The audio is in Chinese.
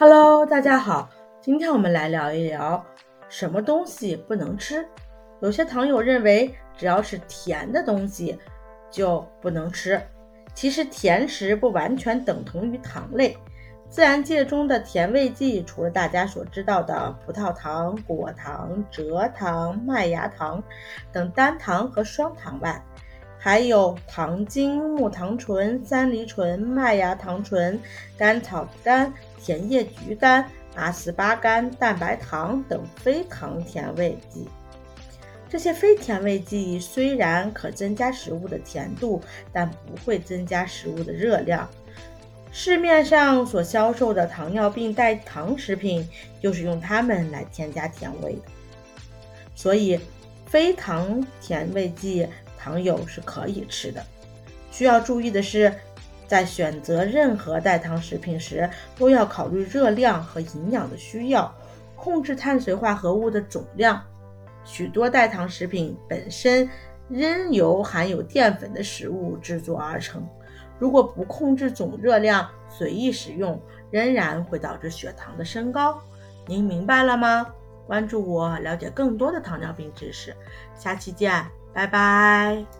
Hello，大家好，今天我们来聊一聊什么东西不能吃。有些糖友认为只要是甜的东西就不能吃，其实甜食不完全等同于糖类。自然界中的甜味剂，除了大家所知道的葡萄糖、果糖、蔗糖、麦芽糖等单糖和双糖外，还有糖精、木糖醇、三梨醇、麦芽糖醇、甘草苷、甜叶菊苷、阿斯巴甘、蛋白糖等非糖甜味剂。这些非甜味剂虽然可增加食物的甜度，但不会增加食物的热量。市面上所销售的糖尿病代糖食品，就是用它们来添加甜味的。所以，非糖甜味剂糖友是可以吃的。需要注意的是，在选择任何代糖食品时，都要考虑热量和营养的需要，控制碳水化合物的总量。许多代糖食品本身仍由含有淀粉的食物制作而成。如果不控制总热量，随意食用，仍然会导致血糖的升高。您明白了吗？关注我，了解更多的糖尿病知识。下期见，拜拜。